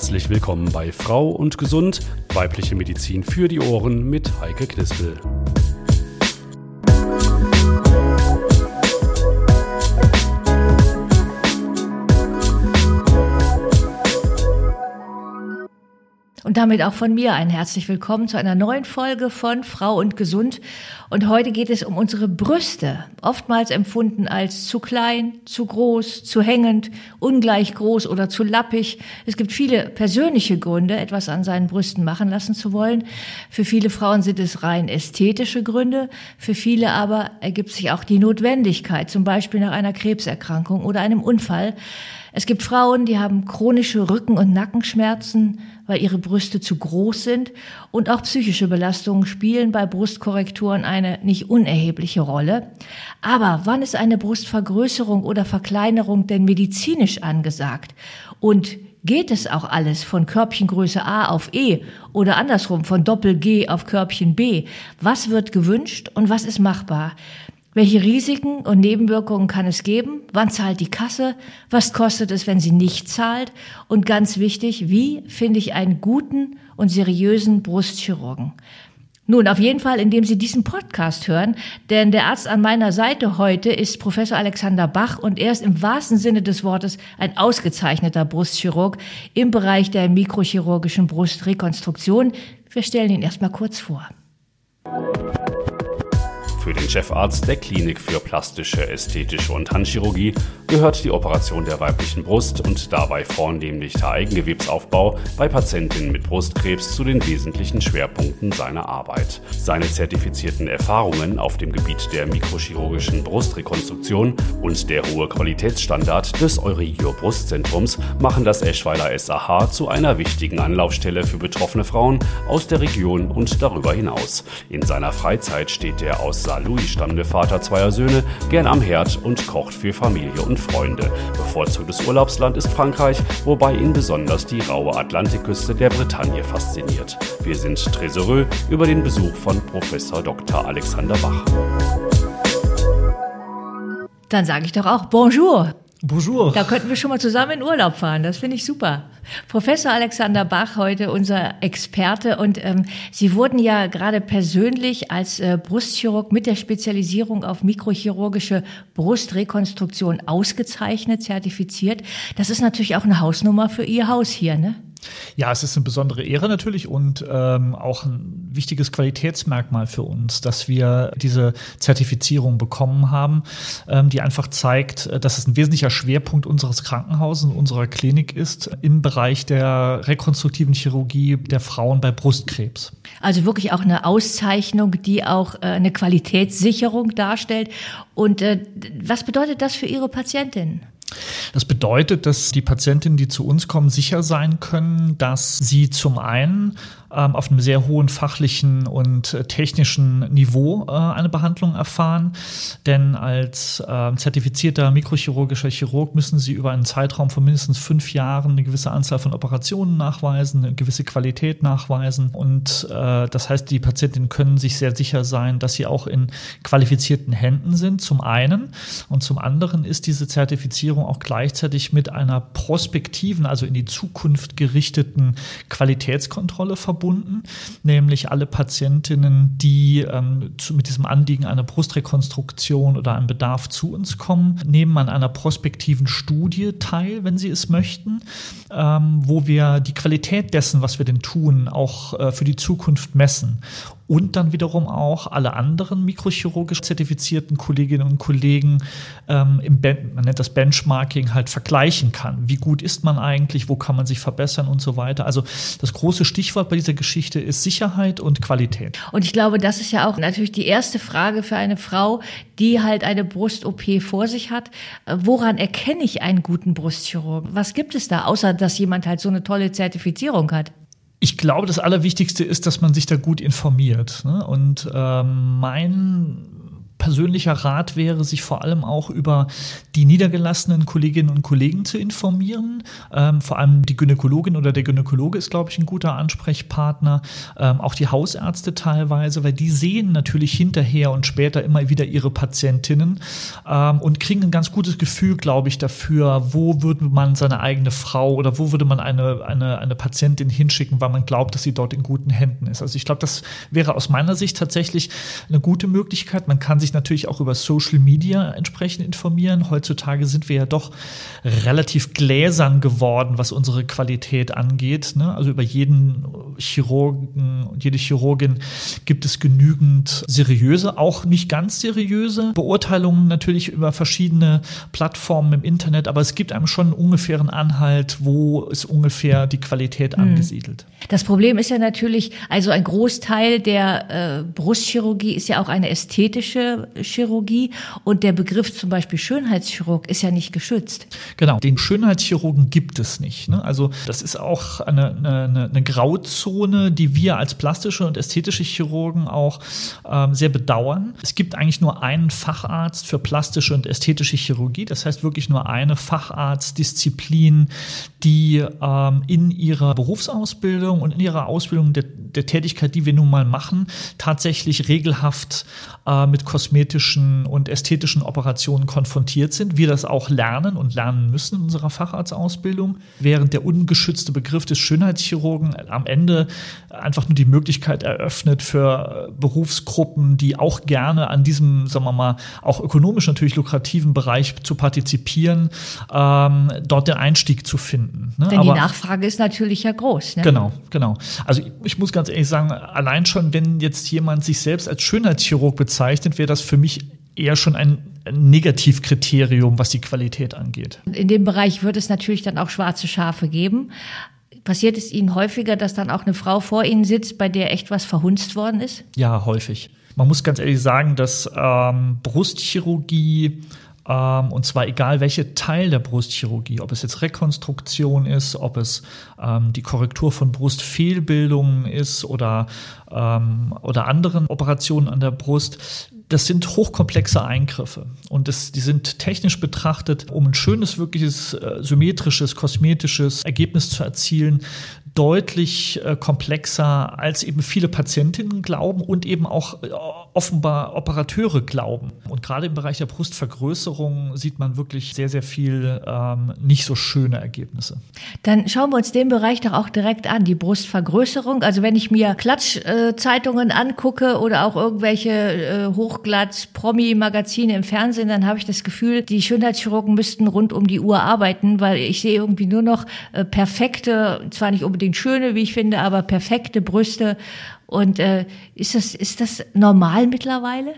Herzlich willkommen bei Frau und Gesund, weibliche Medizin für die Ohren mit Heike Knispel. Und damit auch von mir ein herzlich willkommen zu einer neuen Folge von Frau und Gesund. Und heute geht es um unsere Brüste, oftmals empfunden als zu klein, zu groß, zu hängend, ungleich groß oder zu lappig. Es gibt viele persönliche Gründe, etwas an seinen Brüsten machen lassen zu wollen. Für viele Frauen sind es rein ästhetische Gründe, für viele aber ergibt sich auch die Notwendigkeit, zum Beispiel nach einer Krebserkrankung oder einem Unfall. Es gibt Frauen, die haben chronische Rücken- und Nackenschmerzen, weil ihre Brüste zu groß sind. Und auch psychische Belastungen spielen bei Brustkorrekturen eine nicht unerhebliche Rolle. Aber wann ist eine Brustvergrößerung oder Verkleinerung denn medizinisch angesagt? Und geht es auch alles von Körbchengröße A auf E oder andersrum von Doppel G auf Körbchen B? Was wird gewünscht und was ist machbar? Welche Risiken und Nebenwirkungen kann es geben? Wann zahlt die Kasse? Was kostet es, wenn sie nicht zahlt? Und ganz wichtig, wie finde ich einen guten und seriösen Brustchirurgen? Nun, auf jeden Fall, indem Sie diesen Podcast hören, denn der Arzt an meiner Seite heute ist Professor Alexander Bach und er ist im wahrsten Sinne des Wortes ein ausgezeichneter Brustchirurg im Bereich der mikrochirurgischen Brustrekonstruktion. Wir stellen ihn erstmal kurz vor. Für den Chefarzt der Klinik für plastische, ästhetische und Handchirurgie gehört die Operation der weiblichen Brust und dabei vornehmlich der Eigengewebsaufbau bei Patientinnen mit Brustkrebs zu den wesentlichen Schwerpunkten seiner Arbeit. Seine zertifizierten Erfahrungen auf dem Gebiet der mikrochirurgischen Brustrekonstruktion und der hohe Qualitätsstandard des Eurigio Brustzentrums machen das Eschweiler SAH zu einer wichtigen Anlaufstelle für betroffene Frauen aus der Region und darüber hinaus. In seiner Freizeit steht er aus Saarlouis stammende Vater zweier Söhne, gern am Herd und kocht für Familie und Freunde. Bevorzugtes Urlaubsland ist Frankreich, wobei ihn besonders die raue Atlantikküste der Bretagne fasziniert. Wir sind Tresoreux über den Besuch von Professor Dr. Alexander Bach. Dann sage ich doch auch Bonjour. Bonjour. Da könnten wir schon mal zusammen in Urlaub fahren. Das finde ich super. Professor Alexander Bach, heute unser Experte. Und ähm, Sie wurden ja gerade persönlich als äh, Brustchirurg mit der Spezialisierung auf mikrochirurgische Brustrekonstruktion ausgezeichnet, zertifiziert. Das ist natürlich auch eine Hausnummer für Ihr Haus hier, ne? Ja, es ist eine besondere Ehre natürlich und ähm, auch ein wichtiges Qualitätsmerkmal für uns, dass wir diese Zertifizierung bekommen haben, ähm, die einfach zeigt, äh, dass es ein wesentlicher Schwerpunkt unseres Krankenhauses und unserer Klinik ist im Bereich der rekonstruktiven Chirurgie der Frauen bei Brustkrebs. Also wirklich auch eine Auszeichnung, die auch äh, eine Qualitätssicherung darstellt. Und äh, was bedeutet das für Ihre Patientinnen? Das bedeutet, dass die Patientinnen, die zu uns kommen, sicher sein können, dass sie zum einen ähm, auf einem sehr hohen fachlichen und äh, technischen Niveau äh, eine Behandlung erfahren. Denn als äh, zertifizierter mikrochirurgischer Chirurg müssen sie über einen Zeitraum von mindestens fünf Jahren eine gewisse Anzahl von Operationen nachweisen, eine gewisse Qualität nachweisen. Und äh, das heißt, die Patientinnen können sich sehr sicher sein, dass sie auch in qualifizierten Händen sind, zum einen. Und zum anderen ist diese Zertifizierung auch gleichzeitig mit einer prospektiven, also in die Zukunft gerichteten Qualitätskontrolle verbunden verbunden, nämlich alle Patientinnen, die ähm, zu, mit diesem Anliegen einer Brustrekonstruktion oder einem Bedarf zu uns kommen, nehmen an einer prospektiven Studie teil, wenn sie es möchten, ähm, wo wir die Qualität dessen, was wir denn tun, auch äh, für die Zukunft messen und dann wiederum auch alle anderen mikrochirurgisch zertifizierten Kolleginnen und Kollegen ähm, im ben man nennt das Benchmarking halt vergleichen kann. Wie gut ist man eigentlich, wo kann man sich verbessern und so weiter. Also das große Stichwort bei dieser Geschichte ist Sicherheit und Qualität. Und ich glaube, das ist ja auch natürlich die erste Frage für eine Frau, die halt eine Brust-OP vor sich hat. Woran erkenne ich einen guten Brustchirurgen? Was gibt es da, außer dass jemand halt so eine tolle Zertifizierung hat? Ich glaube, das Allerwichtigste ist, dass man sich da gut informiert. Ne? Und ähm, mein persönlicher Rat wäre, sich vor allem auch über die niedergelassenen Kolleginnen und Kollegen zu informieren. Ähm, vor allem die Gynäkologin oder der Gynäkologe ist, glaube ich, ein guter Ansprechpartner. Ähm, auch die Hausärzte teilweise, weil die sehen natürlich hinterher und später immer wieder ihre Patientinnen ähm, und kriegen ein ganz gutes Gefühl, glaube ich, dafür, wo würde man seine eigene Frau oder wo würde man eine, eine, eine Patientin hinschicken, weil man glaubt, dass sie dort in guten Händen ist. Also ich glaube, das wäre aus meiner Sicht tatsächlich eine gute Möglichkeit. Man kann sich sich natürlich auch über Social Media entsprechend informieren. Heutzutage sind wir ja doch relativ gläsern geworden, was unsere Qualität angeht. Ne? Also über jeden Chirurgen und jede Chirurgin gibt es genügend seriöse, auch nicht ganz seriöse Beurteilungen natürlich über verschiedene Plattformen im Internet, aber es gibt einem schon einen ungefähren Anhalt, wo ist ungefähr die Qualität mhm. angesiedelt. Das Problem ist ja natürlich, also ein Großteil der äh, Brustchirurgie ist ja auch eine ästhetische Chirurgie und der Begriff zum Beispiel Schönheitschirurg ist ja nicht geschützt. Genau, den Schönheitschirurgen gibt es nicht. Ne? Also das ist auch eine, eine, eine, Grauzone, die wir als plastische und ästhetische Chirurgen auch ähm, sehr bedauern. Es gibt eigentlich nur einen Facharzt für plastische und ästhetische Chirurgie. Das heißt wirklich nur eine Facharztdisziplin, die ähm, in ihrer Berufsausbildung und in ihrer Ausbildung der, der Tätigkeit, die wir nun mal machen, tatsächlich regelhaft äh, mit kosmetischen und ästhetischen Operationen konfrontiert sind. Wir das auch lernen und lernen müssen in unserer Facharztausbildung, während der ungeschützte Begriff des Schönheitschirurgen am Ende einfach nur die Möglichkeit eröffnet für Berufsgruppen, die auch gerne an diesem, sagen wir mal, auch ökonomisch natürlich lukrativen Bereich zu partizipieren, ähm, dort den Einstieg zu finden. Ne? Denn Aber, die Nachfrage ist natürlich ja groß. Ne? Genau, genau. Also ich, ich muss ganz ehrlich sagen, allein schon, wenn jetzt jemand sich selbst als Schönheitschirurg bezeichnet, wäre das für mich eher schon ein Negativkriterium, was die Qualität angeht. In dem Bereich wird es natürlich dann auch schwarze Schafe geben. Passiert es Ihnen häufiger, dass dann auch eine Frau vor Ihnen sitzt, bei der echt was verhunzt worden ist? Ja, häufig. Man muss ganz ehrlich sagen, dass ähm, Brustchirurgie ähm, und zwar egal welche Teil der Brustchirurgie, ob es jetzt Rekonstruktion ist, ob es ähm, die Korrektur von Brustfehlbildungen ist oder, ähm, oder anderen Operationen an der Brust, das sind hochkomplexe Eingriffe und das, die sind technisch betrachtet, um ein schönes, wirkliches, äh, symmetrisches, kosmetisches Ergebnis zu erzielen, deutlich äh, komplexer, als eben viele Patientinnen glauben und eben auch äh, offenbar Operateure glauben. Und gerade im Bereich der Brustvergrößerung sieht man wirklich sehr, sehr viel ähm, nicht so schöne Ergebnisse. Dann schauen wir uns den Bereich doch auch direkt an, die Brustvergrößerung. Also wenn ich mir Klatschzeitungen äh, angucke oder auch irgendwelche äh, Hochglatz-Promi-Magazine im Fernsehen, dann habe ich das Gefühl, die Schönheitschirurgen müssten rund um die Uhr arbeiten, weil ich sehe irgendwie nur noch äh, perfekte, zwar nicht unbedingt schöne, wie ich finde, aber perfekte Brüste und äh, ist, das, ist das normal mittlerweile?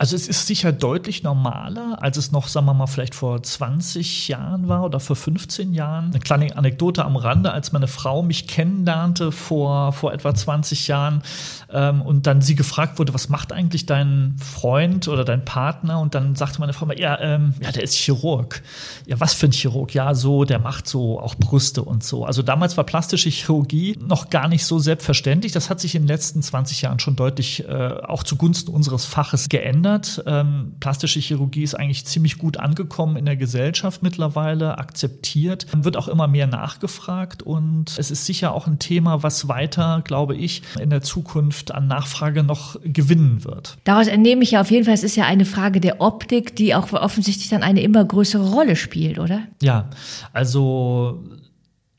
Also es ist sicher deutlich normaler, als es noch, sagen wir mal, vielleicht vor 20 Jahren war oder vor 15 Jahren. Eine kleine Anekdote am Rande, als meine Frau mich kennenlernte vor, vor etwa 20 Jahren ähm, und dann sie gefragt wurde, was macht eigentlich dein Freund oder dein Partner? Und dann sagte meine Frau mal, ja, ähm, ja, der ist Chirurg. Ja, was für ein Chirurg? Ja, so, der macht so auch Brüste und so. Also damals war plastische Chirurgie noch gar nicht so selbstverständlich. Das hat sich in den letzten 20 Jahren schon deutlich äh, auch zugunsten unseres Faches geändert verändert. Ähm, plastische Chirurgie ist eigentlich ziemlich gut angekommen in der Gesellschaft mittlerweile, akzeptiert, wird auch immer mehr nachgefragt und es ist sicher auch ein Thema, was weiter, glaube ich, in der Zukunft an Nachfrage noch gewinnen wird. Daraus entnehme ich ja auf jeden Fall, es ist ja eine Frage der Optik, die auch offensichtlich dann eine immer größere Rolle spielt, oder? Ja, also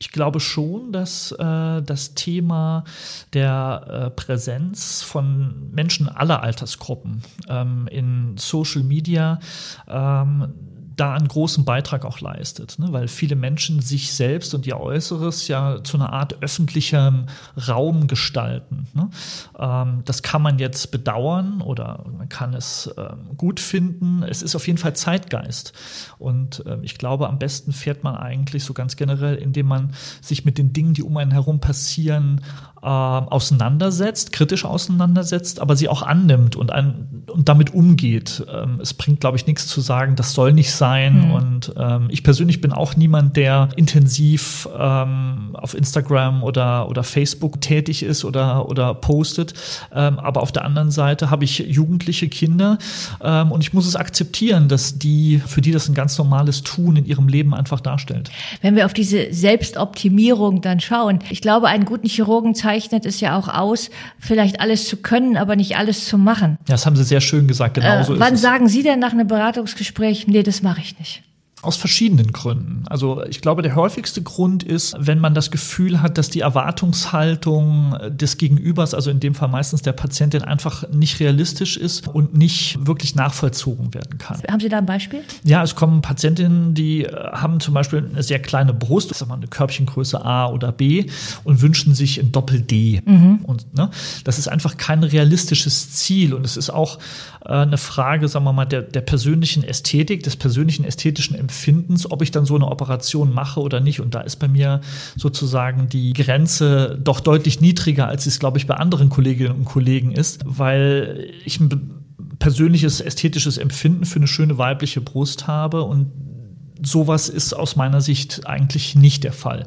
ich glaube schon, dass äh, das Thema der äh, Präsenz von Menschen aller Altersgruppen ähm, in Social Media ähm, da einen großen Beitrag auch leistet, ne? weil viele Menschen sich selbst und ihr Äußeres ja zu einer Art öffentlichem Raum gestalten. Ne? Ähm, das kann man jetzt bedauern oder man kann es ähm, gut finden. Es ist auf jeden Fall Zeitgeist. Und ähm, ich glaube, am besten fährt man eigentlich so ganz generell, indem man sich mit den Dingen, die um einen herum passieren, äh, auseinandersetzt, kritisch auseinandersetzt, aber sie auch annimmt und, ein, und damit umgeht. Ähm, es bringt, glaube ich, nichts zu sagen, das soll nicht sein sein. Mhm. Und ähm, ich persönlich bin auch niemand, der intensiv ähm, auf Instagram oder, oder Facebook tätig ist oder, oder postet. Ähm, aber auf der anderen Seite habe ich jugendliche Kinder ähm, und ich muss es akzeptieren, dass die, für die das ein ganz normales Tun in ihrem Leben einfach darstellt. Wenn wir auf diese Selbstoptimierung dann schauen, ich glaube, einen guten Chirurgen zeichnet es ja auch aus, vielleicht alles zu können, aber nicht alles zu machen. Ja, das haben Sie sehr schön gesagt, genau so äh, Wann sagen Sie denn nach einem Beratungsgespräch, nee, das mache ich nicht? Aus verschiedenen Gründen. Also ich glaube, der häufigste Grund ist, wenn man das Gefühl hat, dass die Erwartungshaltung des Gegenübers, also in dem Fall meistens der Patientin, einfach nicht realistisch ist und nicht wirklich nachvollzogen werden kann. Haben Sie da ein Beispiel? Ja, es kommen Patientinnen, die äh, haben zum Beispiel eine sehr kleine Brust, sagen wir eine Körbchengröße A oder B und wünschen sich ein Doppel-D. Mhm. Und ne, das ist einfach kein realistisches Ziel und es ist auch äh, eine Frage, sagen wir mal, der, der persönlichen Ästhetik, des persönlichen ästhetischen Empfindens Empfindens, ob ich dann so eine Operation mache oder nicht. Und da ist bei mir sozusagen die Grenze doch deutlich niedriger, als es, glaube ich, bei anderen Kolleginnen und Kollegen ist, weil ich ein persönliches ästhetisches Empfinden für eine schöne weibliche Brust habe und sowas ist aus meiner Sicht eigentlich nicht der Fall.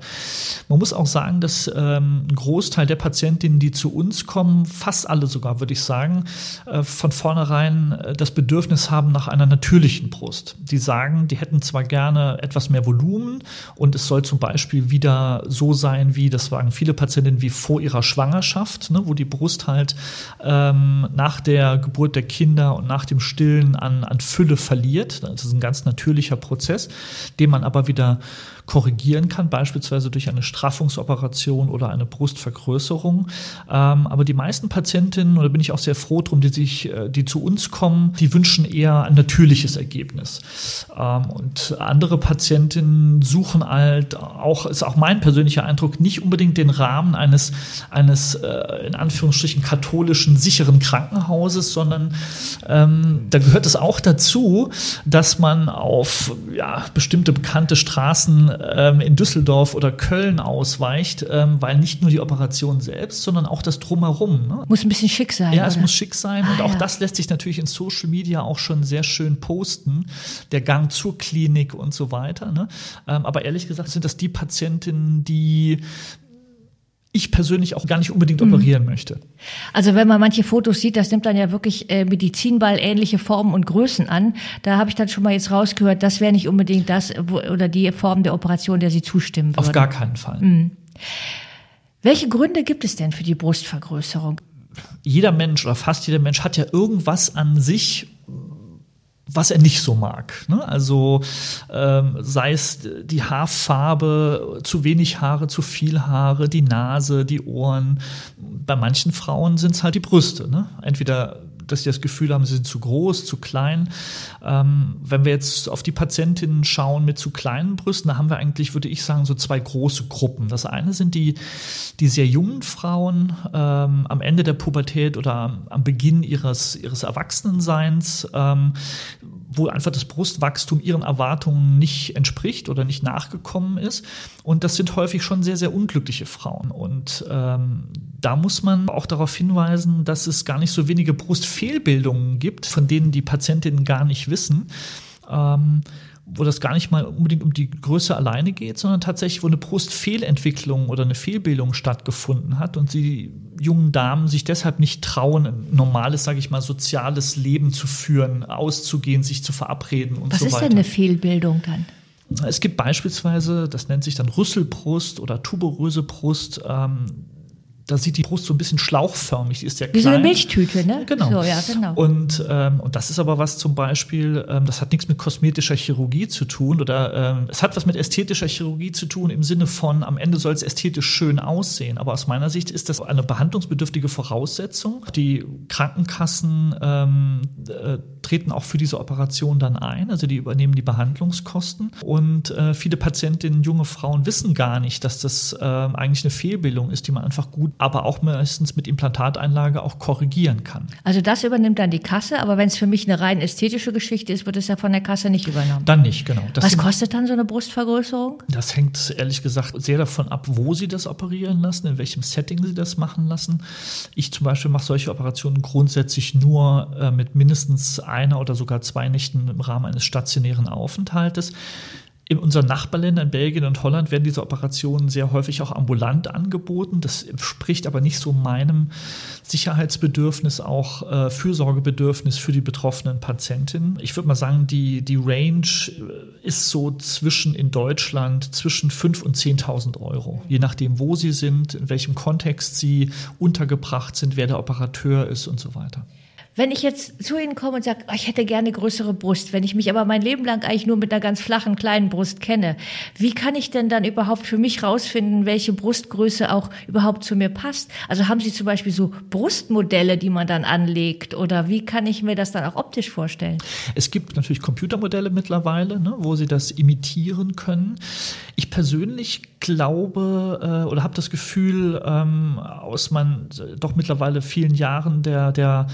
Man muss auch sagen, dass ähm, ein Großteil der Patientinnen, die zu uns kommen, fast alle sogar, würde ich sagen, äh, von vornherein äh, das Bedürfnis haben nach einer natürlichen Brust. Die sagen, die hätten zwar gerne etwas mehr Volumen und es soll zum Beispiel wieder so sein, wie das sagen viele Patientinnen, wie vor ihrer Schwangerschaft, ne, wo die Brust halt ähm, nach der Geburt der Kinder und nach dem Stillen an, an Fülle verliert. Das ist ein ganz natürlicher Prozess den man aber wieder korrigieren kann, beispielsweise durch eine Straffungsoperation oder eine Brustvergrößerung. Ähm, aber die meisten Patientinnen, oder bin ich auch sehr froh drum, die sich, äh, die zu uns kommen, die wünschen eher ein natürliches Ergebnis. Ähm, und andere Patientinnen suchen halt auch, ist auch mein persönlicher Eindruck, nicht unbedingt den Rahmen eines, eines äh, in Anführungsstrichen katholischen, sicheren Krankenhauses, sondern ähm, da gehört es auch dazu, dass man auf ja, bestimmte bekannte Straßen ähm, in Düsseldorf oder Köln ausweicht, ähm, weil nicht nur die Operation selbst, sondern auch das Drumherum. Ne? Muss ein bisschen schick sein. Ja, oder? es muss schick sein. Ah, und auch ja. das lässt sich natürlich in Social Media auch schon sehr schön posten. Der Gang zur Klinik und so weiter. Ne? Ähm, aber ehrlich gesagt sind das die Patientinnen, die ich persönlich auch gar nicht unbedingt mhm. operieren möchte. Also wenn man manche Fotos sieht, das nimmt dann ja wirklich äh, Medizinball ähnliche Formen und Größen an. Da habe ich dann schon mal jetzt rausgehört, das wäre nicht unbedingt das wo, oder die Form der Operation, der Sie zustimmen würden. Auf gar keinen Fall. Mhm. Welche Gründe gibt es denn für die Brustvergrößerung? Jeder Mensch oder fast jeder Mensch hat ja irgendwas an sich, was er nicht so mag. Ne? Also ähm, sei es die Haarfarbe, zu wenig Haare, zu viel Haare, die Nase, die Ohren. Bei manchen Frauen sind es halt die Brüste. Ne? Entweder dass sie das Gefühl haben, sie sind zu groß, zu klein. Ähm, wenn wir jetzt auf die Patientinnen schauen mit zu kleinen Brüsten, da haben wir eigentlich, würde ich sagen, so zwei große Gruppen. Das eine sind die, die sehr jungen Frauen ähm, am Ende der Pubertät oder am Beginn ihres, ihres Erwachsenenseins, ähm, wo einfach das Brustwachstum ihren Erwartungen nicht entspricht oder nicht nachgekommen ist. Und das sind häufig schon sehr, sehr unglückliche Frauen. Und ähm, da muss man auch darauf hinweisen, dass es gar nicht so wenige Brustfehlbildungen gibt, von denen die Patientinnen gar nicht wissen. Ähm, wo das gar nicht mal unbedingt um die Größe alleine geht, sondern tatsächlich, wo eine Brustfehlentwicklung oder eine Fehlbildung stattgefunden hat und die jungen Damen sich deshalb nicht trauen, ein normales, sage ich mal, soziales Leben zu führen, auszugehen, sich zu verabreden und Was so weiter. Was ist denn eine Fehlbildung dann? Es gibt beispielsweise, das nennt sich dann Rüsselbrust oder tuberöse Brust. Ähm, da sieht die Brust so ein bisschen schlauchförmig, die ist sehr klein. Wie so eine Milchtüte, ne? Genau. So, ja, genau. Und, ähm, und das ist aber was zum Beispiel, ähm, das hat nichts mit kosmetischer Chirurgie zu tun oder ähm, es hat was mit ästhetischer Chirurgie zu tun im Sinne von, am Ende soll es ästhetisch schön aussehen. Aber aus meiner Sicht ist das eine behandlungsbedürftige Voraussetzung. Die Krankenkassen ähm, äh, treten auch für diese Operation dann ein, also die übernehmen die Behandlungskosten. Und äh, viele Patientinnen, junge Frauen wissen gar nicht, dass das äh, eigentlich eine Fehlbildung ist, die man einfach gut aber auch meistens mit Implantateinlage auch korrigieren kann. Also das übernimmt dann die Kasse, aber wenn es für mich eine rein ästhetische Geschichte ist, wird es ja von der Kasse nicht übernommen. Dann nicht, genau. Das Was kostet dann so eine Brustvergrößerung? Das hängt ehrlich gesagt sehr davon ab, wo Sie das operieren lassen, in welchem Setting Sie das machen lassen. Ich zum Beispiel mache solche Operationen grundsätzlich nur äh, mit mindestens einer oder sogar zwei Nächten im Rahmen eines stationären Aufenthaltes. In unseren Nachbarländern, Belgien und Holland, werden diese Operationen sehr häufig auch ambulant angeboten. Das entspricht aber nicht so meinem Sicherheitsbedürfnis, auch äh, Fürsorgebedürfnis für die betroffenen Patientinnen. Ich würde mal sagen, die, die Range äh, ist so zwischen in Deutschland zwischen 5.000 und 10.000 Euro, je nachdem, wo sie sind, in welchem Kontext sie untergebracht sind, wer der Operateur ist und so weiter. Wenn ich jetzt zu Ihnen komme und sage, oh, ich hätte gerne größere Brust, wenn ich mich aber mein Leben lang eigentlich nur mit einer ganz flachen, kleinen Brust kenne, wie kann ich denn dann überhaupt für mich rausfinden, welche Brustgröße auch überhaupt zu mir passt? Also haben Sie zum Beispiel so Brustmodelle, die man dann anlegt oder wie kann ich mir das dann auch optisch vorstellen? Es gibt natürlich Computermodelle mittlerweile, ne, wo Sie das imitieren können. Ich persönlich glaube äh, oder habe das Gefühl ähm, aus meinen doch mittlerweile vielen Jahren der, der,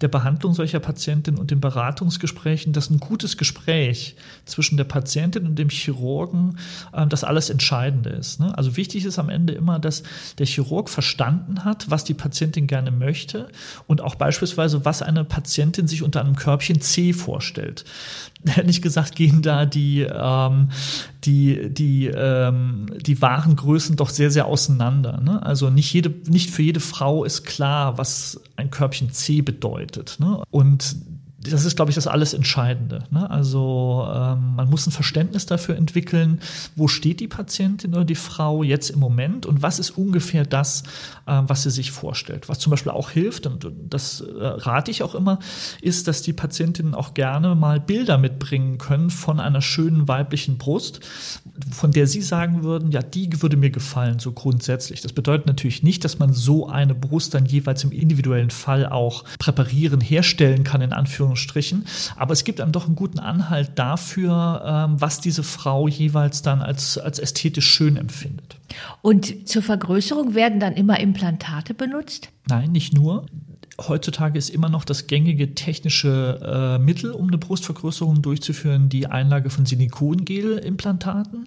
der Behandlung solcher Patientinnen und den Beratungsgesprächen, dass ein gutes Gespräch zwischen der Patientin und dem Chirurgen äh, das alles Entscheidende ist. Ne? Also wichtig ist am Ende immer, dass der Chirurg verstanden hat, was die Patientin gerne möchte und auch beispielsweise, was eine Patientin sich unter einem Körbchen C vorstellt. Ehrlich gesagt gehen da die, ähm, die, die, ähm, die wahren Größen doch sehr, sehr auseinander. Ne? Also nicht, jede, nicht für jede Frau ist klar, was ein Körbchen C bedeutet. Ne? Und das ist, glaube ich, das alles Entscheidende. Ne? Also ähm, man muss ein Verständnis dafür entwickeln, wo steht die Patientin oder die Frau jetzt im Moment und was ist ungefähr das, äh, was sie sich vorstellt. Was zum Beispiel auch hilft, und das äh, rate ich auch immer, ist, dass die Patientinnen auch gerne mal Bilder mitbringen können von einer schönen weiblichen Brust, von der sie sagen würden, ja, die würde mir gefallen, so grundsätzlich. Das bedeutet natürlich nicht, dass man so eine Brust dann jeweils im individuellen Fall auch präparieren, herstellen kann, in Anführungsstrichen. Aber es gibt einem doch einen guten Anhalt dafür, ähm, was diese Frau jeweils dann als, als ästhetisch schön empfindet. Und zur Vergrößerung werden dann immer Implantate benutzt? Nein, nicht nur heutzutage ist immer noch das gängige technische äh, Mittel, um eine Brustvergrößerung durchzuführen, die Einlage von Silikongel-Implantaten.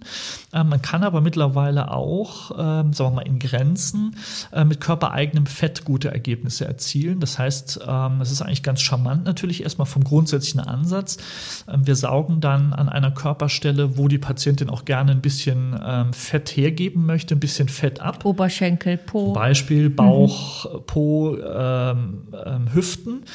Ähm, man kann aber mittlerweile auch, ähm, sagen wir mal, in Grenzen äh, mit körpereigenem Fett gute Ergebnisse erzielen. Das heißt, ähm, es ist eigentlich ganz charmant natürlich erstmal vom grundsätzlichen Ansatz. Ähm, wir saugen dann an einer Körperstelle, wo die Patientin auch gerne ein bisschen ähm, Fett hergeben möchte, ein bisschen Fett ab. Oberschenkel, Po. Beispiel Bauch, mhm. Po, ähm, ähm, Hüften.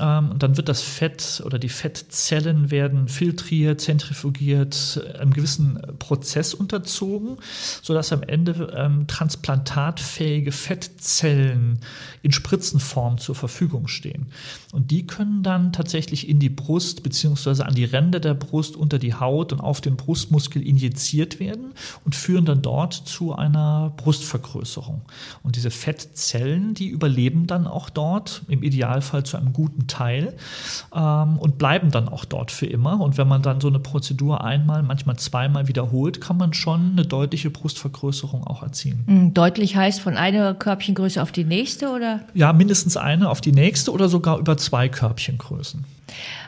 Ähm, und dann wird das Fett oder die Fettzellen werden filtriert, zentrifugiert, einem gewissen Prozess unterzogen, sodass am Ende ähm, transplantatfähige Fettzellen in Spritzenform zur Verfügung stehen. Und die können dann tatsächlich in die Brust beziehungsweise an die Ränder der Brust unter die Haut und auf den Brustmuskel injiziert werden und führen dann dort zu einer Brustvergrößerung. Und diese Fettzellen, die überleben dann auch dort, im Idealfall zu einem guten Teil ähm, und bleiben dann auch dort für immer. Und wenn man dann so eine Prozedur einmal, manchmal zweimal wiederholt, kann man schon eine deutliche Brustvergrößerung auch erzielen. Hm, deutlich heißt von einer Körbchengröße auf die nächste oder? Ja, mindestens eine auf die nächste oder sogar über zwei Körbchengrößen.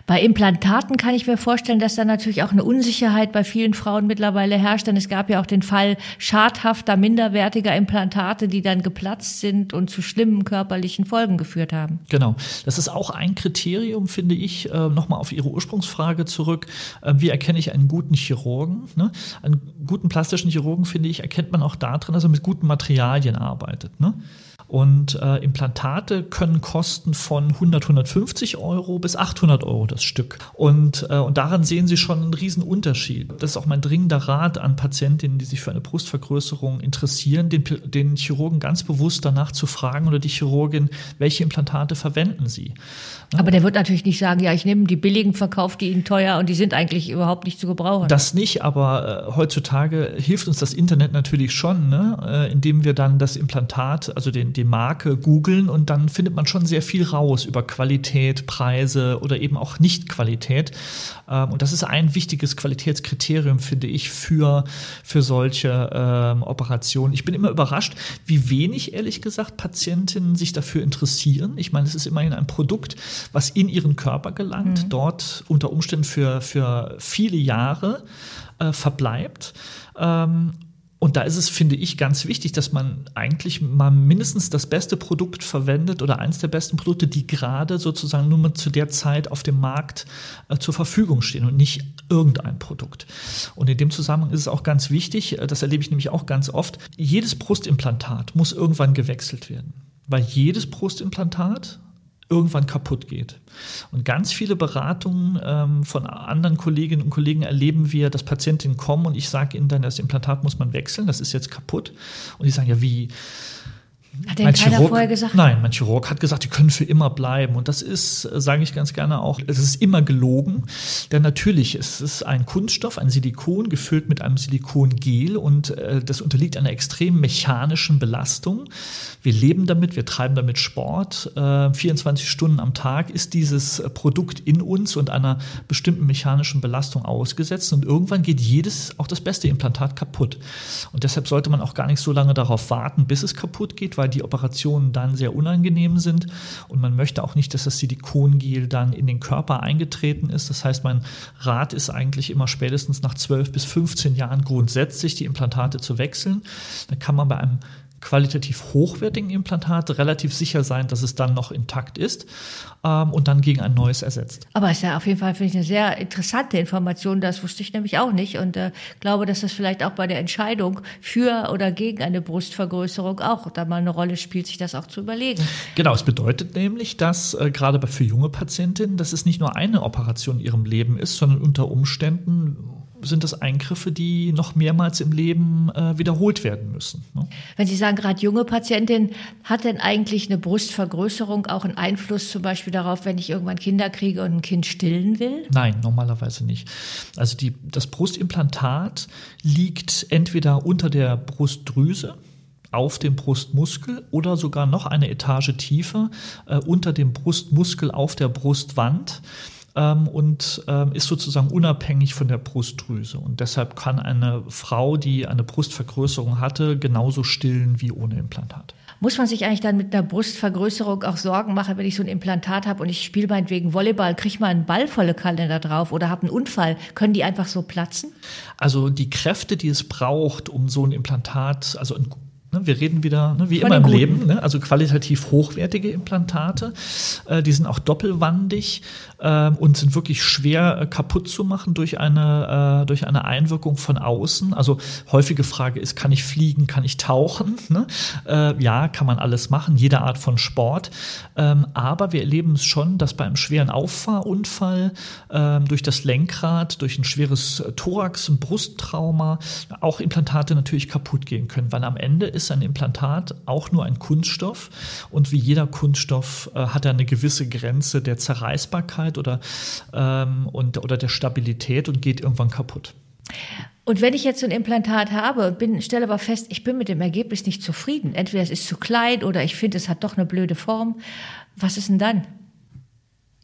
Bei Implantaten kann ich mir vorstellen, dass da natürlich auch eine Unsicherheit bei vielen Frauen mittlerweile herrscht, denn es gab ja auch den Fall schadhafter, minderwertiger Implantate, die dann geplatzt sind und zu schlimmen körperlichen Folgen geführt haben. Genau. Das ist auch ein Kriterium, finde ich, äh, nochmal auf Ihre Ursprungsfrage zurück. Äh, wie erkenne ich einen guten Chirurgen? Ne? Einen guten plastischen Chirurgen, finde ich, erkennt man auch darin, dass er mit guten Materialien arbeitet. Und äh, Implantate können kosten von 100, 150 Euro bis 800 Euro das Stück. Und, äh, und daran sehen Sie schon einen riesen Unterschied. Das ist auch mein dringender Rat an Patientinnen, die sich für eine Brustvergrößerung interessieren, den, den Chirurgen ganz bewusst danach zu fragen oder die Chirurgin, welche Implantate verwenden Sie. Aber der wird natürlich nicht sagen, ja, ich nehme die billigen, verkaufe die Ihnen teuer und die sind eigentlich überhaupt nicht zu gebrauchen. Das nicht, aber äh, heutzutage hilft uns das Internet natürlich schon, ne? äh, indem wir dann das Implantat, also den, die Marke googeln und dann findet man schon sehr viel raus über Qualität, Preise oder eben auch Nicht-Qualität. Ähm, und das ist ein wichtiges Qualitätskriterium, finde ich, für, für solche ähm, Operationen. Ich bin immer überrascht, wie wenig, ehrlich gesagt, Patientinnen sich dafür interessieren. Ich meine, es ist immerhin ein Produkt, was in ihren Körper gelangt, mhm. dort unter Umständen für, für viele Jahre äh, verbleibt. Ähm, Und da ist es, finde ich, ganz wichtig, dass man eigentlich mal mindestens das beste Produkt verwendet oder eins der besten Produkte, die gerade sozusagen nur mal zu der Zeit auf dem Markt äh, zur Verfügung stehen und nicht irgendein Produkt. Und in dem Zusammenhang ist es auch ganz wichtig, äh, das erlebe ich nämlich auch ganz oft, jedes Brustimplantat muss irgendwann gewechselt werden. Weil jedes Brustimplantat irgendwann kaputt geht. Und ganz viele Beratungen ähm, von anderen Kolleginnen und Kollegen erleben wir, dass Patientinnen kommen und ich sage ihnen dann, das Implantat muss man wechseln, das ist jetzt kaputt. Und die sagen, ja, wie? Hat denn keiner Chirurg, vorher gesagt? Nein, mein Chirurg hat gesagt, die können für immer bleiben. Und das ist, äh, sage ich ganz gerne auch, es ist immer gelogen. Denn natürlich ist es ein Kunststoff, ein Silikon, gefüllt mit einem Silikongel und äh, das unterliegt einer extrem mechanischen Belastung. Wir leben damit, wir treiben damit Sport. Äh, 24 Stunden am Tag ist dieses Produkt in uns und einer bestimmten mechanischen Belastung ausgesetzt. Und irgendwann geht jedes, auch das beste Implantat kaputt. Und deshalb sollte man auch gar nicht so lange darauf warten, bis es kaputt geht, weil die Operationen dann sehr unangenehm sind und man möchte auch nicht, dass das Silikongel dann in den Körper eingetreten ist. Das heißt, mein Rat ist eigentlich immer spätestens nach 12 bis 15 Jahren grundsätzlich die Implantate zu wechseln. Dann kann man bei einem qualitativ hochwertigen Implantat relativ sicher sein, dass es dann noch intakt ist ähm, und dann gegen ein neues ersetzt. Aber es ist ja auf jeden Fall, finde ich, eine sehr interessante Information. Das wusste ich nämlich auch nicht und äh, glaube, dass das vielleicht auch bei der Entscheidung für oder gegen eine Brustvergrößerung auch da mal eine Rolle spielt, sich das auch zu überlegen. Genau, es bedeutet nämlich, dass äh, gerade für junge Patientinnen, dass es nicht nur eine Operation in ihrem Leben ist, sondern unter Umständen sind das Eingriffe, die noch mehrmals im Leben äh, wiederholt werden müssen. Wenn Sie sagen, gerade junge Patientin, hat denn eigentlich eine Brustvergrößerung auch einen Einfluss zum Beispiel darauf, wenn ich irgendwann Kinder kriege und ein Kind stillen will? Nein, normalerweise nicht. Also die, das Brustimplantat liegt entweder unter der Brustdrüse, auf dem Brustmuskel oder sogar noch eine Etage tiefer äh, unter dem Brustmuskel auf der Brustwand ähm, und ähm, ist sozusagen unabhängig von der Brustdrüse. Und deshalb kann eine Frau, die eine Brustvergrößerung hatte, genauso stillen wie ohne Implantat. Muss man sich eigentlich dann mit einer Brustvergrößerung auch Sorgen machen, wenn ich so ein Implantat habe und ich spiele meinetwegen Volleyball, kriege mal einen Ball volle Kalender drauf oder habe einen Unfall? Können die einfach so platzen? Also die Kräfte, die es braucht, um so ein Implantat, also ein Ne, wir reden wieder, ne, wie Von immer im den Leben, ne, also qualitativ hochwertige Implantate. Äh, die sind auch doppelwandig und sind wirklich schwer äh, kaputt zu machen durch eine, äh, durch eine Einwirkung von außen. Also häufige Frage ist, kann ich fliegen, kann ich tauchen? Ne? Äh, ja, kann man alles machen, jede Art von Sport. Ähm, aber wir erleben es schon, dass bei einem schweren Auffahrunfall ähm, durch das Lenkrad, durch ein schweres Thorax- und Brusttrauma auch Implantate natürlich kaputt gehen können, weil am Ende ist ein Implantat auch nur ein Kunststoff und wie jeder Kunststoff hat er eine gewisse Grenze der Zerreißbarkeit oder, ähm, und, oder der Stabilität und geht irgendwann kaputt. Und wenn ich jetzt so ein Implantat habe und bin, stelle aber fest, ich bin mit dem Ergebnis nicht zufrieden. Entweder es ist zu klein oder ich finde, es hat doch eine blöde Form. Was ist denn dann?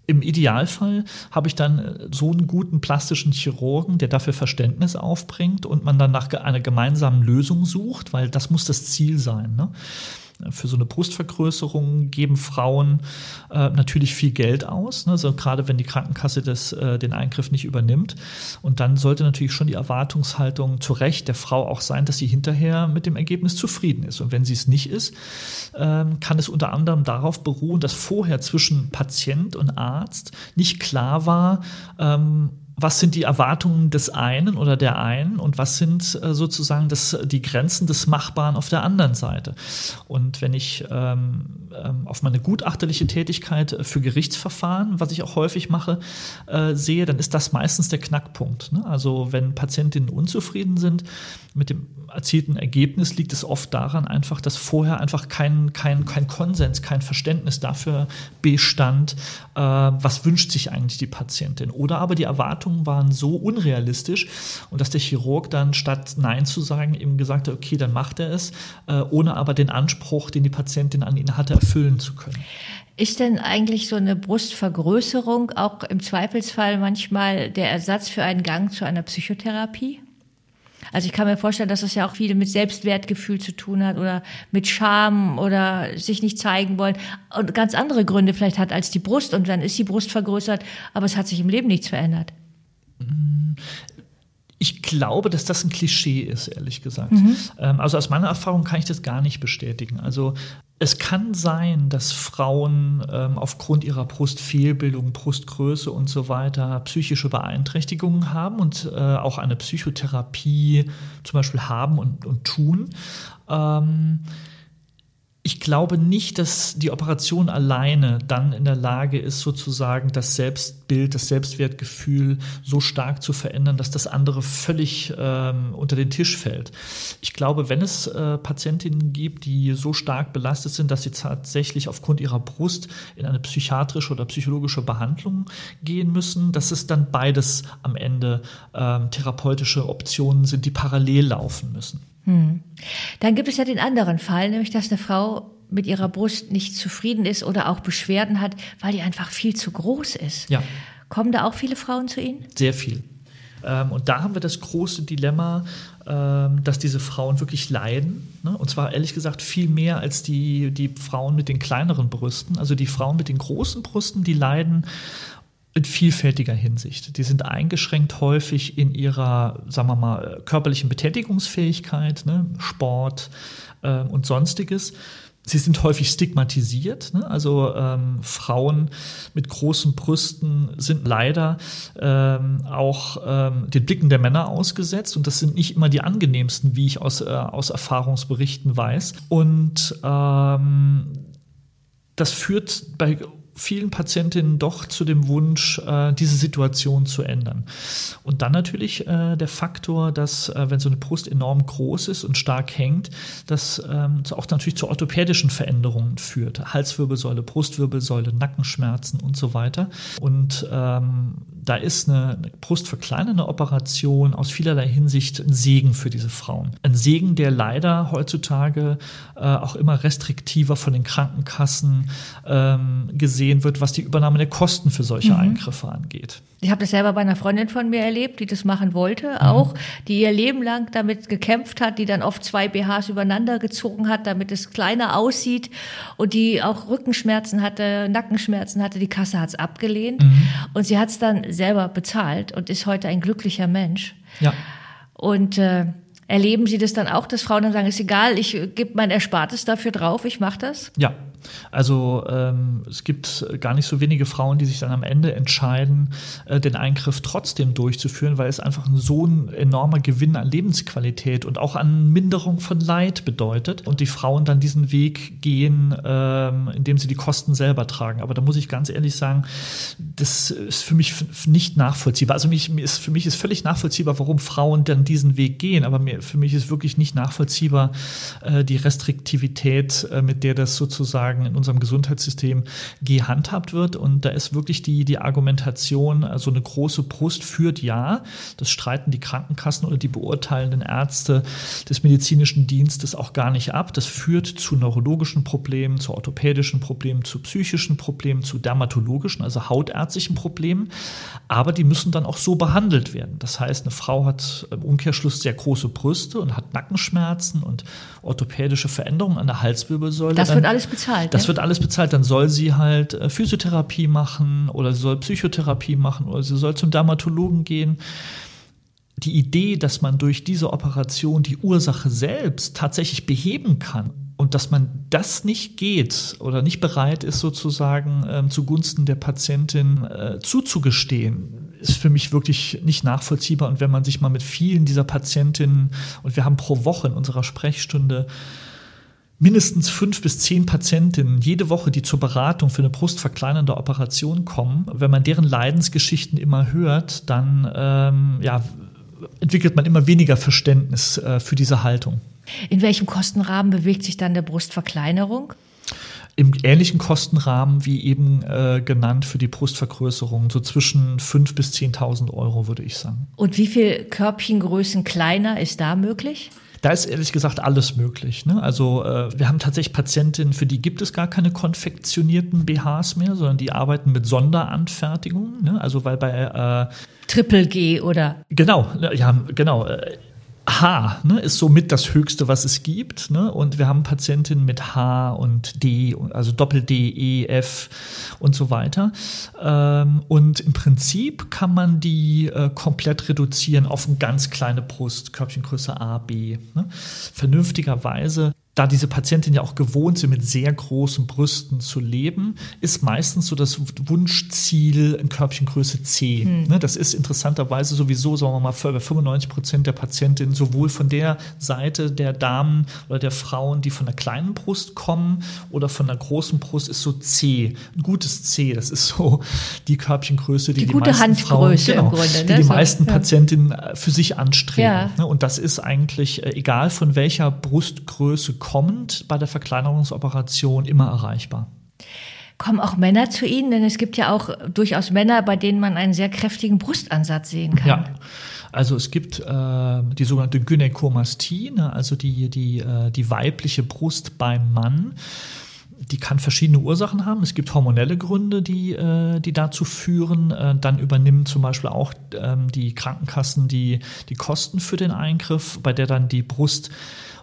Im Idealfall habe ich dann äh, so einen guten plastischen Chirurgen, der dafür Verständnis aufbringt und man dann nach einer gemeinsamen Lösung sucht, weil das muss das Ziel sein. Ne? Für so eine Brustvergrößerung geben Frauen äh, natürlich viel Geld aus, ne? so gerade wenn die Krankenkasse das, äh, den Eingriff nicht übernimmt. Und dann sollte natürlich schon die Erwartungshaltung zu Recht der Frau auch sein, dass sie hinterher mit dem Ergebnis zufrieden ist. Und wenn sie es nicht ist, ähm, kann es unter anderem darauf beruhen, dass vorher zwischen Patient und Arzt nicht klar war, ähm, was sind die Erwartungen des einen oder der einen und was sind äh, sozusagen das, die Grenzen des Machbaren auf der anderen Seite. Und wenn ich ähm, ähm, auf meine gutachterliche Tätigkeit für Gerichtsverfahren, was ich auch häufig mache, äh, sehe, dann ist das meistens der Knackpunkt. Ne? Also wenn Patientinnen unzufrieden sind mit dem erzielten Ergebnis, liegt es oft daran einfach, dass vorher einfach kein, kein, kein Konsens, kein Verständnis dafür bestand, äh, was wünscht sich eigentlich die Patientin. Oder aber die Erwartungen waren so unrealistisch und dass der Chirurg dann statt Nein zu sagen eben gesagt hat, okay, dann macht er es, äh, ohne aber den Anspruch, den die Patientin an ihn hatte, erfüllen zu können. Ist denn eigentlich so eine Brustvergrößerung auch im Zweifelsfall manchmal der Ersatz für einen Gang zu einer Psychotherapie? Also ich kann mir vorstellen, dass das ja auch viel mit Selbstwertgefühl zu tun hat oder mit Scham oder sich nicht zeigen wollen und ganz andere Gründe vielleicht hat als die Brust und dann ist die Brust vergrößert, aber es hat sich im Leben nichts verändert. Ich glaube, dass das ein Klischee ist, ehrlich gesagt. Mhm. Ähm, also aus meiner Erfahrung kann ich das gar nicht bestätigen. Also es kann sein, dass Frauen ähm, aufgrund ihrer Brustfehlbildung, Brustgröße und so weiter psychische Beeinträchtigungen haben und äh, auch eine Psychotherapie zum Beispiel haben und, und tun. Ähm, ich glaube nicht, dass die Operation alleine dann in der Lage ist, sozusagen das Selbstbild, das Selbstwertgefühl so stark zu verändern, dass das andere völlig ähm, unter den Tisch fällt. Ich glaube, wenn es äh, Patientinnen gibt, die so stark belastet sind, dass sie tatsächlich aufgrund ihrer Brust in eine psychiatrische oder psychologische Behandlung gehen müssen, dass es dann beides am Ende ähm, therapeutische Optionen sind, die parallel laufen müssen. Hm. Dann gibt es ja den anderen Fall, nämlich dass eine Frau mit ihrer Brust nicht zufrieden ist oder auch Beschwerden hat, weil die einfach viel zu groß ist. Ja. Kommen da auch viele Frauen zu Ihnen? Sehr viel. Ähm, und da haben wir das große Dilemma, ähm, dass diese Frauen wirklich leiden. Ne? Und zwar ehrlich gesagt viel mehr als die, die Frauen mit den kleineren Brüsten. Also die Frauen mit den großen Brüsten, die leiden in vielfältiger Hinsicht. Die sind eingeschränkt häufig in ihrer, sagen wir mal, körperlichen Betätigungsfähigkeit, ne? Sport äh, und sonstiges. Sie sind häufig stigmatisiert. Ne? Also ähm, Frauen mit großen Brüsten sind leider ähm, auch ähm, den Blicken der Männer ausgesetzt. Und das sind nicht immer die angenehmsten, wie ich aus, äh, aus Erfahrungsberichten weiß. Und ähm, das führt bei vielen Patientinnen doch zu dem Wunsch, äh, diese Situation zu ändern. Und dann natürlich äh, der Faktor, dass äh, wenn so eine Brust enorm groß ist und stark hängt, das ähm, auch natürlich zu orthopädischen Veränderungen führt. Halswirbelsäule, Brustwirbelsäule, Nackenschmerzen und so weiter. Und ähm, da ist eine, eine brustverkleinernde Operation aus vielerlei Hinsicht ein Segen für diese Frauen. Ein Segen, der leider heutzutage äh, auch immer restriktiver von den Krankenkassen ähm, gesehen wird, was die Übernahme der Kosten für solche mhm. Eingriffe angeht. Ich habe das selber bei einer Freundin von mir erlebt, die das machen wollte, mhm. auch, die ihr Leben lang damit gekämpft hat, die dann oft zwei BHs übereinander gezogen hat, damit es kleiner aussieht und die auch Rückenschmerzen hatte, Nackenschmerzen hatte. Die Kasse hat es abgelehnt mhm. und sie hat es dann selber bezahlt und ist heute ein glücklicher Mensch. Ja. Und äh, erleben Sie das dann auch, dass Frauen dann sagen, ist egal, ich gebe mein Erspartes dafür drauf, ich mache das? Ja, also ähm, es gibt gar nicht so wenige Frauen, die sich dann am Ende entscheiden, äh, den Eingriff trotzdem durchzuführen, weil es einfach so ein enormer Gewinn an Lebensqualität und auch an Minderung von Leid bedeutet. Und die Frauen dann diesen Weg gehen, ähm, indem sie die Kosten selber tragen. Aber da muss ich ganz ehrlich sagen, das ist für mich nicht nachvollziehbar. Also mich, ist, für mich ist völlig nachvollziehbar, warum Frauen dann diesen Weg gehen. Aber mir, für mich ist wirklich nicht nachvollziehbar äh, die Restriktivität, äh, mit der das sozusagen sozusagen in unserem Gesundheitssystem gehandhabt wird. Und da ist wirklich die, die Argumentation, also eine große Brust führt ja. Das streiten die Krankenkassen oder die beurteilenden Ärzte des medizinischen Dienstes auch gar nicht ab. Das führt zu neurologischen Problemen, zu orthopädischen Problemen, zu psychischen Problemen, zu dermatologischen, also hautärztlichen Problemen. Aber die müssen dann auch so behandelt werden. Das heißt, eine Frau hat im Umkehrschluss sehr große Brüste und hat Nackenschmerzen und orthopädische Veränderungen an der Halswirbelsäule. Das wird alles bezahlt bezahlt. Das ja? wird alles bezahlt. Dann soll sie halt äh, Physiotherapie machen oder sie soll Psychotherapie machen oder sie soll zum Dermatologen gehen. Die Idee, dass man durch diese Operation die Ursache selbst tatsächlich beheben kann und dass man das nicht geht oder nicht bereit ist, sozusagen ähm, zugunsten der Patientin äh, zuzugestehen, ist für mich wirklich nicht nachvollziehbar. Und wenn man sich mal mit vielen dieser Patientinnen, und wir haben pro Woche in unserer Sprechstunde mindestens fünf bis zehn Patientinnen jede Woche, die zur Beratung für eine brustverkleinernde Operation kommen, wenn man deren Leidensgeschichten immer hört, dann ähm, ja, entwickelt man immer weniger Verständnis äh, für diese Haltung. In welchem Kostenrahmen bewegt sich dann der Brustverkleinerung? Im ähnlichen Kostenrahmen wie eben äh, genannt für die Brustvergrößerung, so zwischen 5.000 bis 10.000 Euro, würde ich sagen. Und wie viel Körbchengrößen kleiner ist da möglich? Da ist ehrlich gesagt alles möglich. Ne? Also äh, wir haben tatsächlich Patientinnen, für die gibt es gar keine konfektionierten BHs mehr, sondern die arbeiten mit Sonderanfertigungen. Ne? Also weil bei äh, Triple G oder genau, ja genau. Äh, H ne, ist somit das Höchste, was es gibt. Ne? Und wir haben Patientinnen mit H und D, also Doppel-D, E, F und so weiter. Ähm, und im Prinzip kann man die äh, komplett reduzieren auf eine ganz kleine Brust, Körbchengröße A, B. Ne? Vernünftigerweise da diese Patientinnen ja auch gewohnt sind, mit sehr großen Brüsten zu leben, ist meistens so das Wunschziel in Körbchengröße C. Hm. Ne, das ist interessanterweise sowieso, sagen wir mal, für 95 Prozent der Patientinnen sowohl von der Seite der Damen oder der Frauen, die von der kleinen Brust kommen oder von der großen Brust, ist so C. Ein gutes C, das ist so die Körbchengröße, die die, die gute meisten Frauen, genau, Grunde, ne? die, die meisten so, Patientinnen äh, für sich anstreben. Ja. Ne, und das ist eigentlich äh, egal von welcher Brustgröße kommt kommend bei der Verkleinerungsoperation immer erreichbar. Kommen auch Männer zu Ihnen? Denn es gibt ja auch durchaus Männer, bei denen man einen sehr kräftigen Brustansatz sehen kann. Ja. Also es gibt äh, die sogenannte Gynäkomastie, ne, also die, die, äh, die weibliche Brust beim Mann die kann verschiedene Ursachen haben. Es gibt hormonelle Gründe, die, äh, die dazu führen. Äh, dann übernehmen zum Beispiel auch ähm, die Krankenkassen die, die Kosten für den Eingriff, bei der dann die Brust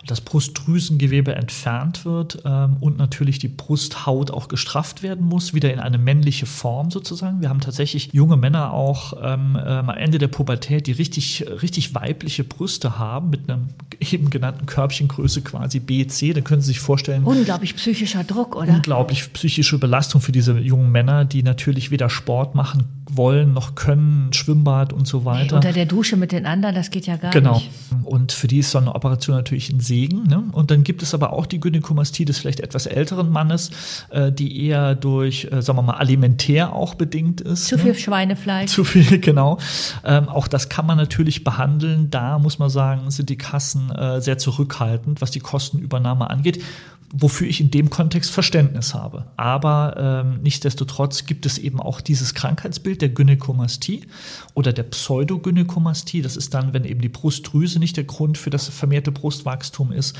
das Brustdrüsengewebe entfernt wird ähm, und natürlich die Brusthaut auch gestrafft werden muss, wieder in eine männliche Form sozusagen. Wir haben tatsächlich junge Männer auch ähm, ähm, am Ende der Pubertät, die richtig, richtig weibliche Brüste haben, mit einem eben genannten Körbchengröße quasi B, C. Da können Sie sich vorstellen. Unglaublich psychischer Druck, oder? Unglaublich psychische Belastung für diese jungen Männer, die natürlich weder Sport machen wollen noch können, Schwimmbad und so weiter. unter der Dusche mit den anderen, das geht ja gar genau. nicht. Genau. Und für die ist so eine Operation natürlich ein Segen. Ne? Und dann gibt es aber auch die Gynäkomastie des vielleicht etwas älteren Mannes, äh, die eher durch, äh, sagen wir mal, alimentär auch bedingt ist. Zu viel ne? Schweinefleisch. Zu viel, genau. Ähm, auch das kann man natürlich behandeln. Da muss man sagen, sind die Kassen äh, sehr zurückhaltend, was die Kostenübernahme angeht wofür ich in dem Kontext Verständnis habe. Aber ähm, nichtsdestotrotz gibt es eben auch dieses Krankheitsbild der Gynäkomastie oder der Pseudogynäkomastie. Das ist dann, wenn eben die Brustdrüse nicht der Grund für das vermehrte Brustwachstum ist.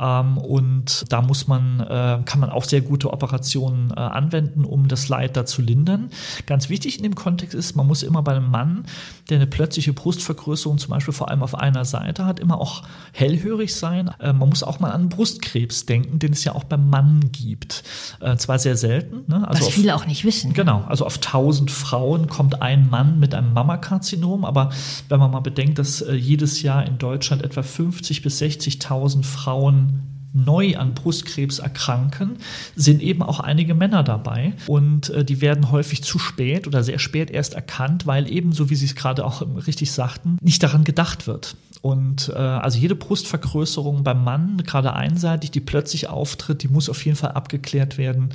Ähm, und da muss man, äh, kann man auch sehr gute Operationen äh, anwenden, um das Leid da zu lindern. Ganz wichtig in dem Kontext ist, man muss immer bei einem Mann, der eine plötzliche Brustvergrößerung zum Beispiel vor allem auf einer Seite hat, immer auch hellhörig sein. Äh, man muss auch mal an Brustkrebs denken den es ja auch beim Mann gibt. Äh, zwar sehr selten. Ne? Also Was auf, viele auch nicht wissen. Genau, also auf 1000 Frauen kommt ein Mann mit einem Mammakarzinom, aber wenn man mal bedenkt, dass äh, jedes Jahr in Deutschland etwa 50 bis 60.000 Frauen neu an Brustkrebs erkranken, sind eben auch einige Männer dabei. Und äh, die werden häufig zu spät oder sehr spät erst erkannt, weil eben, so wie Sie es gerade auch richtig sagten, nicht daran gedacht wird. Und äh, also jede Brustvergrößerung beim Mann, gerade einseitig, die plötzlich auftritt, die muss auf jeden Fall abgeklärt werden,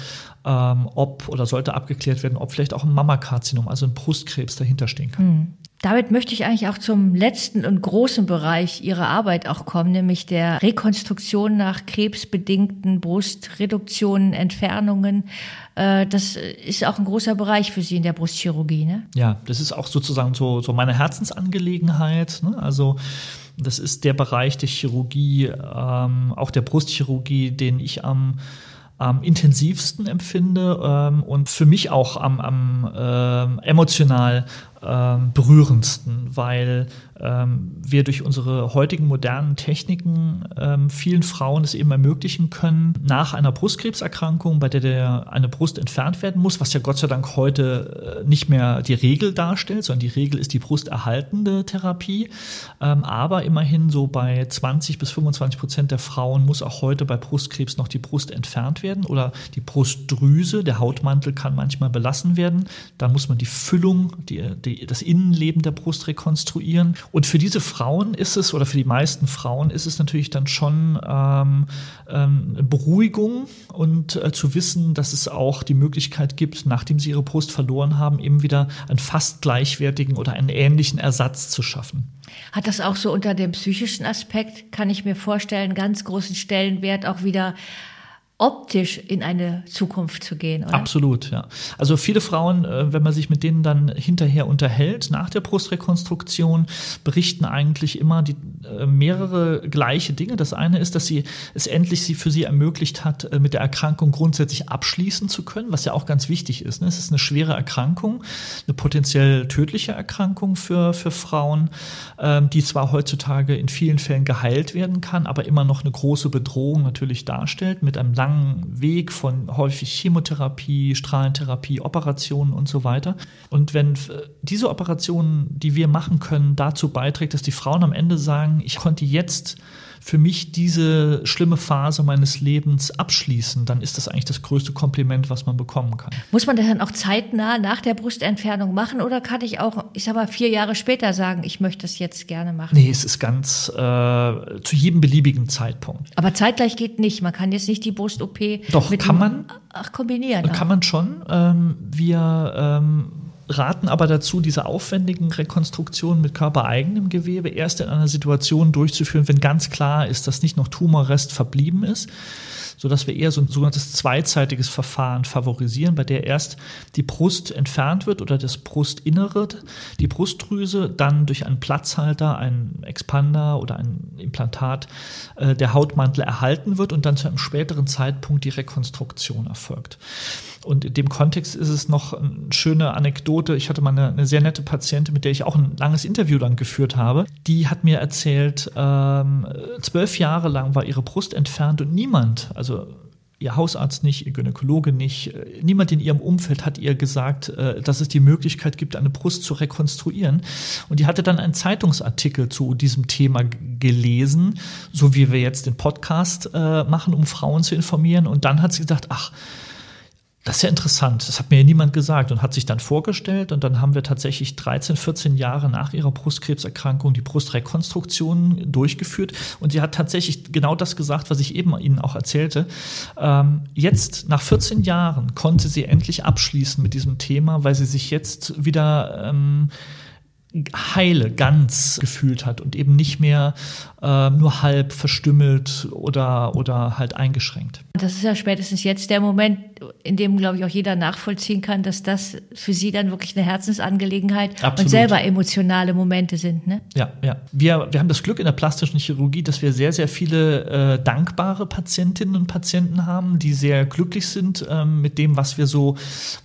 ähm, ob oder sollte abgeklärt werden, ob vielleicht auch ein Mammakarzinom, also ein Brustkrebs dahinter stehen kann. Hm. Damit möchte ich eigentlich auch zum letzten und großen Bereich Ihrer Arbeit auch kommen, nämlich der Rekonstruktion nach krebsbedingten Brustreduktionen, Entfernungen. Äh, das ist auch ein großer Bereich für Sie in der Brustchirurgie, ne? Ja, das ist auch sozusagen so, so meine Herzensangelegenheit. Ne? Also das ist der Bereich der Chirurgie, ähm, auch der Brustchirurgie, den ich am am intensivsten empfinde ähm, und für mich auch am, am ähm, emotional berührendsten, weil ähm, wir durch unsere heutigen modernen Techniken ähm, vielen Frauen es eben ermöglichen können, nach einer Brustkrebserkrankung, bei der, der eine Brust entfernt werden muss, was ja Gott sei Dank heute äh, nicht mehr die Regel darstellt, sondern die Regel ist die brusterhaltende Therapie. Ähm, aber immerhin so bei 20 bis 25 Prozent der Frauen muss auch heute bei Brustkrebs noch die Brust entfernt werden oder die Brustdrüse, der Hautmantel kann manchmal belassen werden. Da muss man die Füllung, die, die, das Innenleben der Brust rekonstruieren. Und für diese Frauen ist es, oder für die meisten Frauen ist es natürlich dann schon ähm, ähm, Beruhigung und äh, zu wissen, dass es auch die Möglichkeit gibt, nachdem sie ihre Brust verloren haben, eben wieder einen fast gleichwertigen oder einen ähnlichen Ersatz zu schaffen. Hat das auch so unter dem psychischen Aspekt, kann ich mir vorstellen, ganz großen Stellenwert auch wieder optisch in eine Zukunft zu gehen. Oder? Absolut, ja. Also viele Frauen, äh, wenn man sich mit denen dann hinterher unterhält, nach der Brustrekonstruktion, berichten eigentlich immer die, äh, mehrere gleiche Dinge. Das eine ist, dass sie es endlich sie für sie ermöglicht hat, äh, mit der Erkrankung grundsätzlich abschließen zu können, was ja auch ganz wichtig ist. Ne? Es ist eine schwere Erkrankung, eine potenziell tödliche Erkrankung für, für Frauen, ähm, die zwar heutzutage in vielen Fällen geheilt werden kann, aber immer noch eine große Bedrohung natürlich darstellt mit einem langen Weg von häufig Chemotherapie, Strahlentherapie, Operationen und so weiter. Und wenn diese Operationen, die wir machen können, dazu beiträgt, dass die Frauen am Ende sagen, ich konnte jetzt für mich diese schlimme Phase meines Lebens abschließen, dann ist das eigentlich das größte Kompliment, was man bekommen kann. Muss man das dann auch zeitnah nach der Brustentfernung machen oder kann ich auch, ich sag mal, vier Jahre später sagen, ich möchte das jetzt gerne machen? Nee, es ist ganz äh, zu jedem beliebigen Zeitpunkt. Aber zeitgleich geht nicht. Man kann jetzt nicht die Brust-OP Doch, kann man. Ach, kombinieren. Kann man schon. Ähm, wir ähm, raten aber dazu, diese aufwendigen Rekonstruktionen mit körpereigenem Gewebe erst in einer Situation durchzuführen, wenn ganz klar ist, dass nicht noch Tumorrest verblieben ist sodass wir eher so ein sogenanntes zweizeitiges Verfahren favorisieren, bei der erst die Brust entfernt wird oder das Brustinnere, die Brustdrüse, dann durch einen Platzhalter, einen Expander oder ein Implantat äh, der Hautmantel erhalten wird und dann zu einem späteren Zeitpunkt die Rekonstruktion erfolgt. Und in dem Kontext ist es noch eine schöne Anekdote. Ich hatte mal eine, eine, sehr nette Patientin, mit der ich auch ein langes Interview dann geführt habe. Die hat mir erzählt, ähm, zwölf Jahre lang war ihre Brust entfernt und niemand, also ihr Hausarzt nicht, ihr Gynäkologe nicht, äh, niemand in ihrem Umfeld hat ihr gesagt, äh, dass es die Möglichkeit gibt, eine Brust zu rekonstruieren. Und die hatte dann einen Zeitungsartikel zu diesem Thema gelesen, so wie wir jetzt den Podcast äh, machen, um Frauen zu informieren. Und dann hat sie gesagt, ach, das ist ja interessant. Das hat mir ja niemand gesagt und hat sich dann vorgestellt. Und dann haben wir tatsächlich 13, 14 Jahre nach ihrer Brustkrebserkrankung die Brustrekonstruktion durchgeführt. Und sie hat tatsächlich genau das gesagt, was ich eben Ihnen auch erzählte. Ähm, jetzt, nach 14 Jahren, konnte sie endlich abschließen mit diesem Thema, weil sie sich jetzt wieder ähm, heile, ganz gefühlt hat und eben nicht mehr äh, nur halb verstümmelt oder, oder halt eingeschränkt. Das ist ja spätestens jetzt der Moment, in dem, glaube ich, auch jeder nachvollziehen kann, dass das für Sie dann wirklich eine Herzensangelegenheit Absolut. und selber emotionale Momente sind. Ne? Ja, ja. Wir, wir haben das Glück in der plastischen Chirurgie, dass wir sehr, sehr viele äh, dankbare Patientinnen und Patienten haben, die sehr glücklich sind äh, mit dem, was wir so,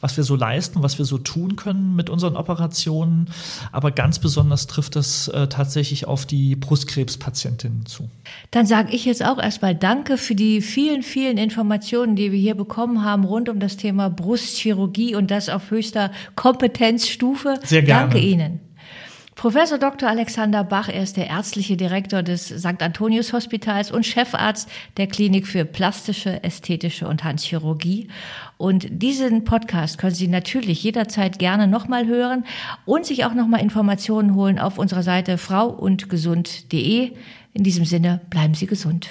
was wir so leisten, was wir so tun können mit unseren Operationen. Aber ganz besonders trifft das äh, tatsächlich auf die Brustkrebspatientinnen zu. Dann sage ich jetzt auch erstmal Danke für die vielen, vielen Informationen, die wir hier bekommen haben rund um das Thema Brustchirurgie und das auf höchster Kompetenzstufe. Sehr gerne. Danke Ihnen. Professor Dr. Alexander Bach, er ist der ärztliche Direktor des St. Antonius Hospitals und Chefarzt der Klinik für plastische, ästhetische und Handchirurgie. Und diesen Podcast können Sie natürlich jederzeit gerne nochmal hören und sich auch nochmal Informationen holen auf unserer Seite frauundgesund.de. In diesem Sinne, bleiben Sie gesund.